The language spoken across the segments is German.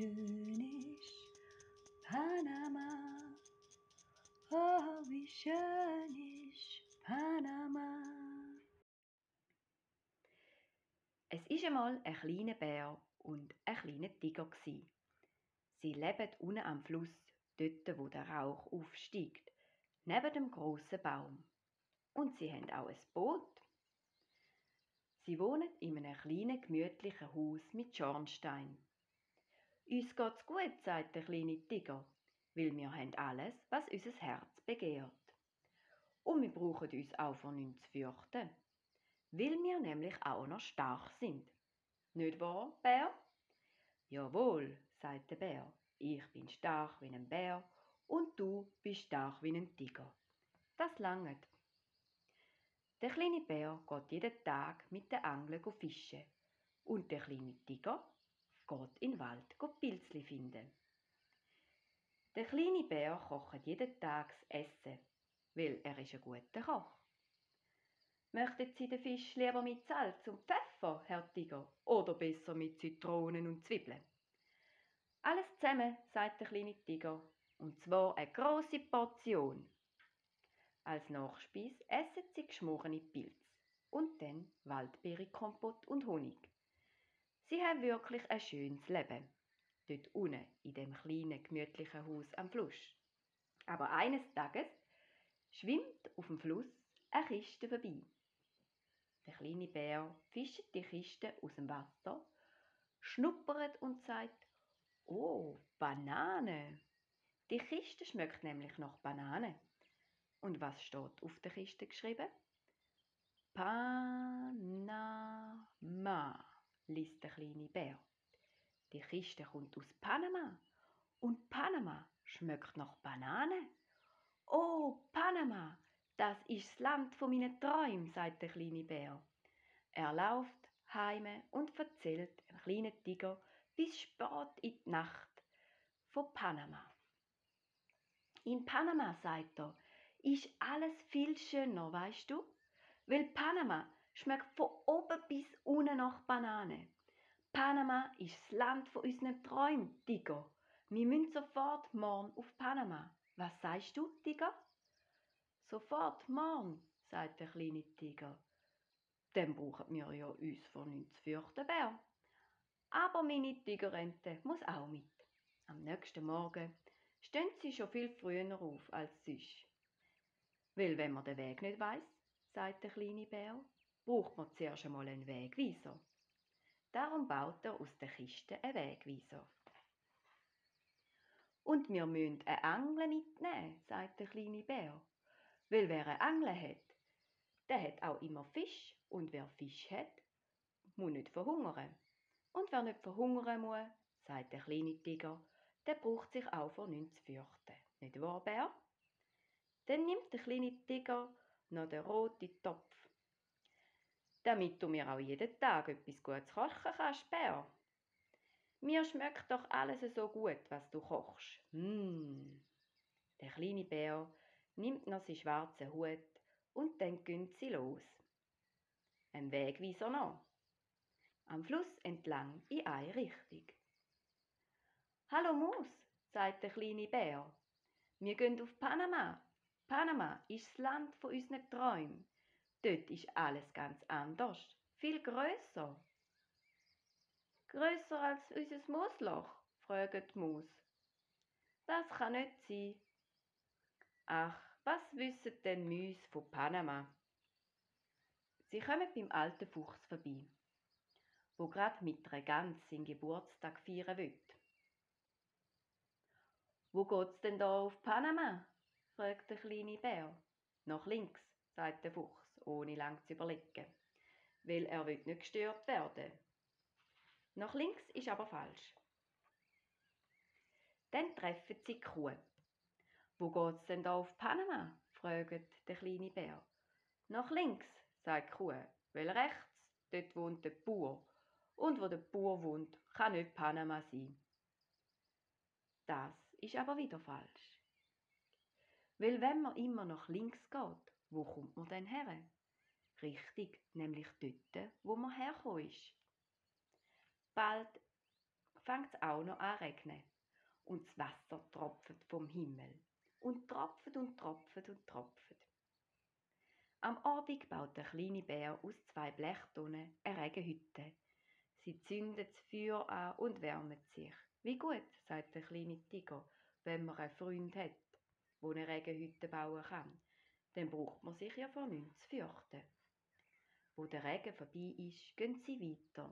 ist Panama. Oh, wie schön ist Panama. Es ist einmal ein kleiner Bär und ein kleiner Tiger. Sie leben unten am Fluss, dort wo der Rauch aufsteigt, neben dem grossen Baum. Und sie haben auch ein Boot. Sie wohnen in einem kleinen, gemütlichen Haus mit Schornstein. Uns geht's gut, sagt der kleine Tiger, weil wir haben alles, was unser Herz begehrt. Und wir brauchen uns auch vor nichts zu fürchten, weil wir nämlich auch noch stark sind. Nicht wahr, Bär? Jawohl, sagt der Bär. Ich bin stark wie ein Bär und du bist stark wie ein Tiger. Das langt. Der kleine Bär geht jeden Tag mit der Angel fischen und der kleine Tiger geht in den Wald Pilzli finden. Der kleine Bär kocht jeden Tag das Essen, weil er ist ein guter Koch. Möchten Sie den Fisch lieber mit Salz und Pfeffer, Herr Tiger, oder besser mit Zitronen und Zwiebeln? Alles zusammen, sagt der kleine Tiger, und zwar eine große Portion. Als Nachspeis essen sie geschmorene Pilze und dann Waldbeerenkompott und Honig. Sie haben wirklich ein schönes Leben, dort unten in dem kleinen gemütlichen Haus am Fluss. Aber eines Tages schwimmt auf dem Fluss eine Kiste vorbei. Der kleine Bär fischt die Kiste aus dem Wasser, schnuppert und sagt, oh, Banane. Die Kiste schmeckt nämlich nach Banane. Und was steht auf der Kiste geschrieben? Panama, liest der kleine Bär. Die Kiste kommt aus Panama. Und Panama schmeckt nach Banane. Oh, Panama, das ist das Land von meinen Träumen, sagt der kleine Bär. Er läuft heime und erzählt dem kleinen Tiger bis spät in die Nacht von Panama. In Panama, sagt er, ist alles viel schöner, weißt du? Weil Panama schmeckt von oben bis unten nach Banane. Panama ist das Land von unseren Träumen, Tiger. Wir müssen sofort morgen auf Panama. Was sagst du, Tiger? Sofort morgen, sagt der kleine Tiger. Dann brauchen wir ja uns vor nichts zu fürchten, Bär. Aber meine Tigerente muss auch mit. Am nächsten Morgen stehen sie schon viel früher auf als sonst. Weil wenn man den Weg nicht weiß, sagt der kleine Bär, braucht man zuerst einmal einen Wegweiser. Darum baut er aus der Kiste einen Wegweiser. Und wir müssen eine Angel mitnehmen, sagt der kleine Bär. Weil wer eine Angel hat, der hat auch immer Fisch. Und wer Fisch hat, muss nicht verhungern. Und wer nicht verhungern muss, sagt der kleine Tiger, der braucht sich auch vor nichts zu fürchten. Nicht wahr, Bär? Dann nimmt der kleine Tiger noch den roten Topf, damit du mir auch jeden Tag etwas Gutes kochen kannst, Bär. Mir schmeckt doch alles so gut, was du kochst. Hm. Der kleine Bär nimmt noch seinen schwarzen Hut und dann gehen sie los. Ein Wegweiser noch. Am Fluss entlang in eine Richtung. Hallo Mus, sagt der kleine Bär. Wir gehen auf Panama. Panama ist das Land von unseren Träumen. Dort ist alles ganz anders, viel größer. Größer als unser Moosloch? fragt die Maus. Das kann nicht sein. Ach, was wissen denn Müs von Panama? Sie kommen beim alten Fuchs vorbei, wo grad mit einer Gans seinen Geburtstag feiern will. Wo geht's denn da auf Panama? fragt der kleine Bär. Nach links, sagt der Fuchs, ohne lang zu überlegen, weil er will nicht gestört werden. Nach links ist aber falsch. Dann treffen sie die Kuh. Wo geht's denn da auf Panama? fragt der kleine Bär. Nach links, sagt die Kuh, weil rechts, dort wohnt der Bauer. Und wo der Bauer wohnt, kann nicht Panama sein. Das ist aber wieder falsch. Weil wenn man immer nach links geht, wo kommt man denn her? Richtig, nämlich dort, wo man hergekommen ist. Bald fängt es auch noch an regnen. Und das Wasser tropft vom Himmel. Und tropft und tropft und tropft. Am Abend baut der kleine Bär aus zwei Blechtonnen eine Regenhütte. Sie zündet das Feuer an und wärmt sich. Wie gut, sagt der kleine Tiger, wenn man einen Freund hat, der eine Regenhütte bauen kann. Dann braucht man sich ja vor nichts zu fürchten. Wo der Regen vorbei ist, gehen sie weiter.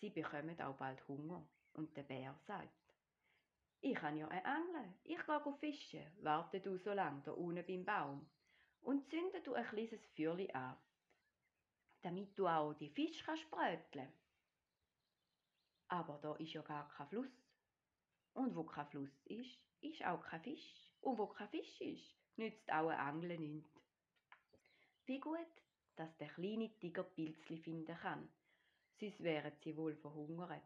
Sie bekommen auch bald Hunger und der Bär sagt, ich kann ja ein Angeln, ich gehe fischen, warte du so lang da unten beim Baum und zünde du ein kleines Feuerli an, damit du auch die Fische kannst bröteln. Aber da ist ja gar kein Fluss. Und wo kein Fluss ist, ist auch kein Fisch. Und wo kein Fisch ist, nützt auch ein Angeln nichts. Wie gut, dass der kleine Tiger Pilzli finden kann, sonst wären sie wohl verhungert.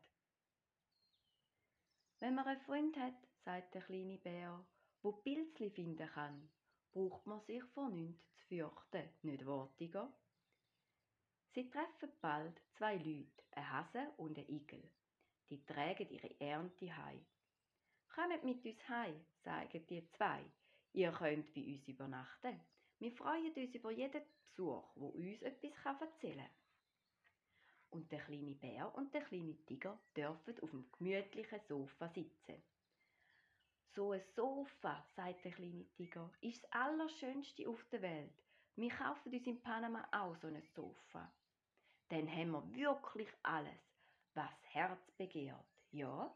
Wenn man einen Freund hat, sagt der kleine Bär, wo Pilzli finden kann, braucht man sich vor nichts zu fürchten, nicht wahr, Tiger? Sie treffen bald zwei Leute, ein Hase und ein Igel. Die tragen ihre Ernte heim. Kommt mit uns heim, sagen die zwei. Ihr könnt bei uns übernachten. Wir freuen uns über jeden Besuch, wo uns etwas erzählen kann. Und der kleine Bär und der kleine Tiger dürfen auf dem gemütlichen Sofa sitzen. So ein Sofa, sagt der kleine Tiger, ist das Allerschönste auf der Welt. Wir kaufen uns in Panama auch so ein Sofa. Dann haben wir wirklich alles, was Herz begehrt. Ja?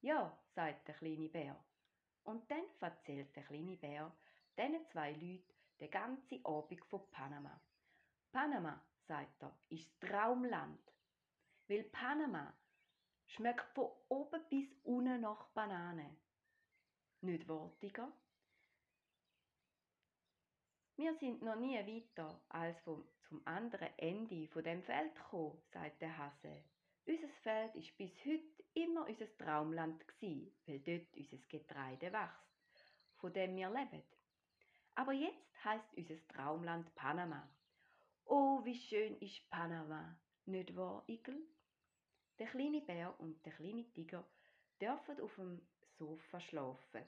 Ja, sagt der kleine Bär. Und dann erzählt der kleine Bär diesen zwei Leuten den ganzen Abend von Panama. Panama, sagt er, ist das Traumland. Weil Panama schmeckt von oben bis unten nach Banane. Nicht wortiger? Wir sind noch nie weiter als vom, zum anderen Ende von dem Feld gekommen, sagt der Hase. Unser Feld ist bis heute immer unser Traumland gsi, weil dort unser Getreide wächst, von dem wir leben. Aber jetzt heißt unser Traumland Panama. Oh, wie schön ist Panama, nicht wahr, Igel? Der kleine Bär und der kleine Tiger dürfen auf dem Sofa schlafen.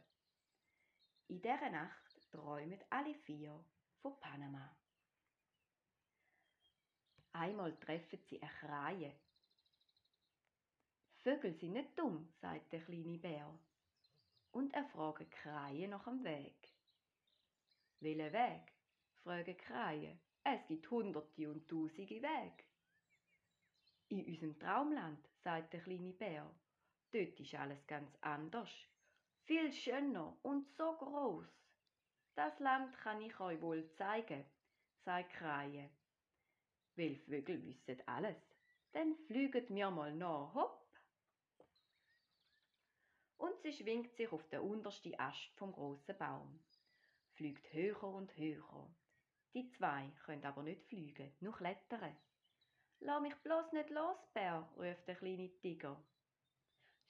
In dieser Nacht träumen alle vier von Panama. Einmal treffen sie eine Kraie. Vögel sind nicht dumm, sagt der kleine Bär. Und er fragt Kraie nach dem Weg. Welchen Weg? fragen Kraie. Es gibt hunderte und tausende Wege. In unserem Traumland, sagt der kleine Bär, dort ist alles ganz anders. Viel schöner und so groß. Das Land kann ich euch wohl zeigen, sagt Kraie. Weil Vögel wissen alles, dann flüget mir mal nach, hopp. Und sie schwingt sich auf den untersten Ast vom großen Baum, fliegt höher und höher. Die zwei können aber nicht fliegen, nur klettern. Lass mich bloß nicht los, Bär, ruft der kleine Tiger.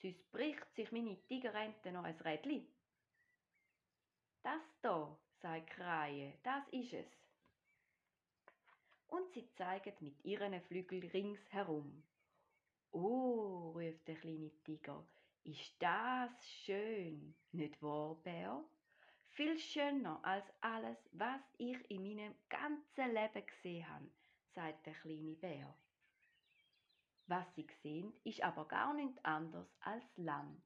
Sonst bricht sich meine Tigerente noch ein Rädli. Das da, sagt Kraie, das ist es. Und sie zeigen mit ihren Flügeln ringsherum. Oh, ruft der kleine Tiger, ist das schön, nicht wahr, Bär? Viel schöner als alles, was ich in meinem ganzen Leben gesehen habe, sagt der kleine Bär. Was sie sehen, ist aber gar nichts anderes als Land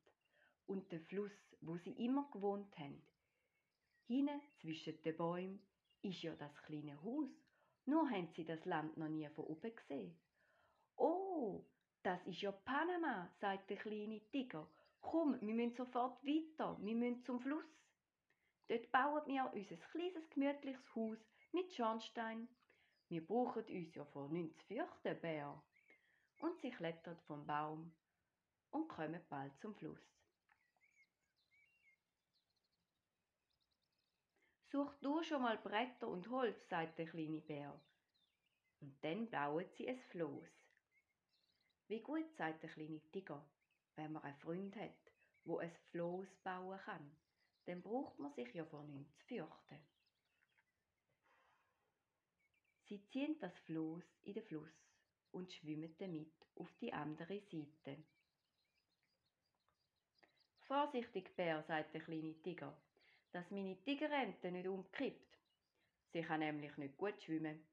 und der Fluss, wo sie immer gewohnt haben. Hinten zwischen den Bäumen ist ja das kleine Haus, nur haben sie das Land noch nie von oben gesehen. Oh, das ist ja Panama, sagt der kleine Tiger. Komm, wir müssen sofort weiter, wir müssen zum Fluss. Dort bauen wir unser kleines gemütliches Haus mit Schornstein. Wir brauchen uns ja vor nichts zu fürchten, Bär und sie klettert vom Baum und kommen bald zum Fluss. Such du schon mal Bretter und Holz, sagt der kleine Bär. Und dann bauen sie es Floß. Wie gut, sagt der kleine Tiger, wenn man einen Freund hat, wo es Floß bauen kann, dann braucht man sich ja vor nichts zu fürchten. Sie ziehen das Floß in den Fluss und schwimmen damit auf die andere Seite. Vorsichtig, Bär, sagt der kleine Tiger, dass meine Tigerente nicht umkippt. Sie kann nämlich nicht gut schwimmen.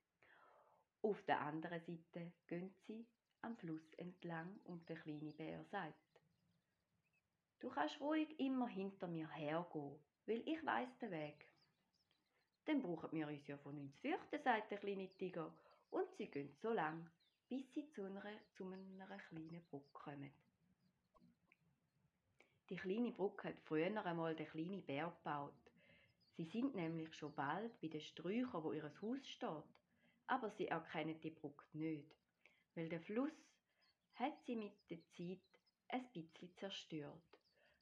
Auf der anderen Seite gehen sie am Fluss entlang und der kleine Bär sagt, Du kannst ruhig immer hinter mir hergehen, weil ich weiß den Weg. Dann brauchen wir uns ja von uns fürchten, sagt der kleine Tiger, und sie gehen so lang, bis sie zu einer, zu einer kleinen Brücke kommen. Die kleine Brücke hat früher einmal der kleine Bär gebaut. Sie sind nämlich schon bald bei den Sträuchern, wo ihr Haus steht, aber sie erkennen die Brücke nicht, weil der Fluss hat sie mit der Zeit ein bisschen zerstört.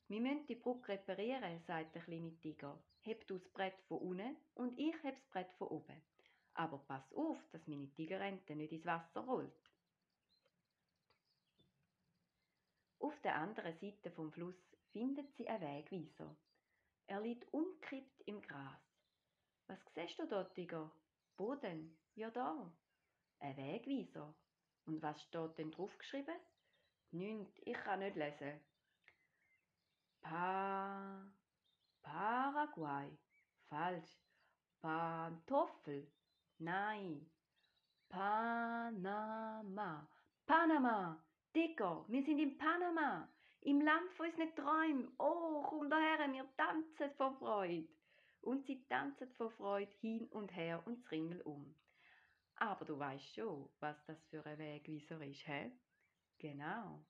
Wir müssen die Brücke reparieren, sagt der kleine Tiger. Heb du das Brett von unten und ich heb das Brett von oben. Aber pass auf, dass meine Tigerente nicht ins Wasser rollt. Auf der anderen Seite vom Fluss findet sie einen Wegweiser. Er liegt umkippt im Gras. Was siehst du dort, Tiger? Boden? Ja, da. Ein Wegweiser. Und was steht denn drauf geschrieben? Nünt, ich kann nicht lesen. Pa Paraguay. Falsch. Pantoffel. Nein. Panama. Panama. Dicker, wir sind in Panama. Im Land von unseren Träumen. Oh, komm daher, wir tanzen vor Freude. Und sie tanzen vor Freude hin und her und Ringel um. Aber du weißt schon, was das für ein Wegweiser ist, hä? Genau.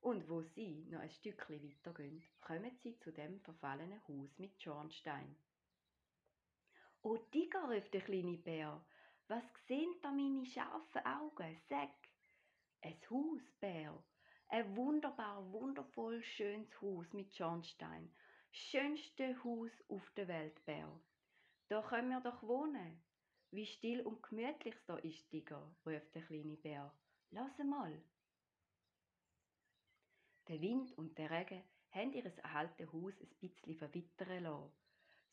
Und wo sie noch ein Stückchen weitergehen, kommen sie zu dem verfallenen Haus mit Schornstein. O Tiger, rief der kleine Bär, was sehen da meine scharfen Augen? Sag! Ein Haus, Bär. Ein wunderbar, wundervoll schönes Haus mit Schornstein. Schönste Haus auf der Welt, Bär. Da können wir doch wohnen. Wie still und gemütlich da ist, Tiger, ruft der kleine Bär. Lass mal. Der Wind und der Regen haben ihr altes Haus ein bisschen verwittern lassen,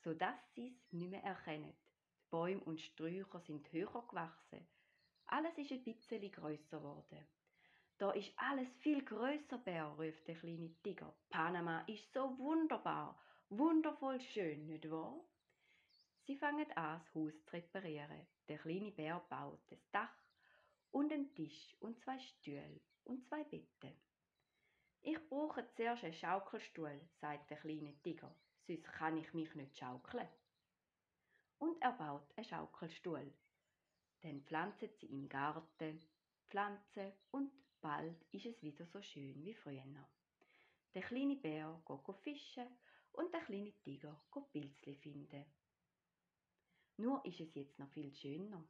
sodass sie es nicht mehr erkennen. Die Bäume und Sträucher sind höher gewachsen. Alles ist ein bisschen grösser geworden. Da ist alles viel grösser, Bär, ruft der kleine Tiger. Panama ist so wunderbar, wundervoll schön, nicht wahr? Sie fangen an, das Haus zu reparieren. Der kleine Bär baut das Dach und einen Tisch und zwei Stühle und zwei Betten. Ich brauche zuerst einen Schaukelstuhl, sagt der kleine Tiger, sonst kann ich mich nicht schaukeln. Und er baut einen Schaukelstuhl. Dann pflanzen sie im Garten Pflanzen und bald ist es wieder so schön wie früher. Der kleine Bär geht fischen und der kleine Tiger geht Pilzli finden. Nur ist es jetzt noch viel schöner,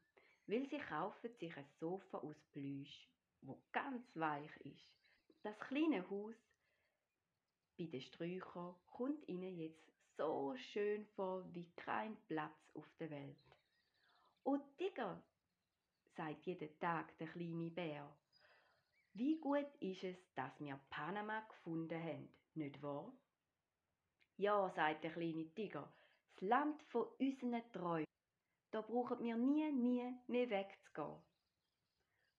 weil sie kaufen sich ein Sofa aus Plüsch, wo ganz weich ist. Das kleine Haus bei den Sträuchern kommt ihnen jetzt so schön vor wie kein Platz auf der Welt. O Tiger, sagt jeden Tag der kleine Bär, wie gut ist es, dass wir Panama gefunden haben, nicht wahr? Ja, sagt der kleine Tiger, das Land von unseren Träumen. Da brauchen wir nie, nie mehr wegzugehen.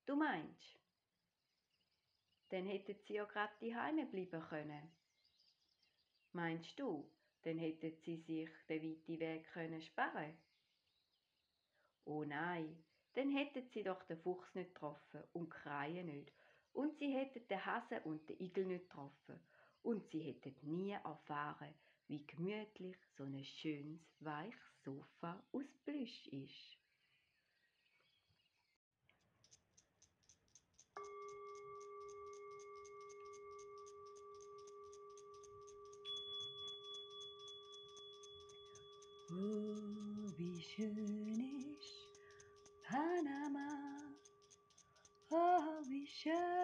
Du meinst? dann hätten sie ja gerade die Heime bleiben können. Meinst du, dann hätten sie sich den weiten Weg können sparen? Oh nein, dann hätten sie doch den Fuchs nicht getroffen und Kreie nicht. Und sie hätten den Hase und den Igel nicht getroffen. Und sie hätten nie erfahren, wie gemütlich so ein schönes, weiches Sofa aus Plüsch ist. Oh, wie schön ist Panama. Oh, wie schön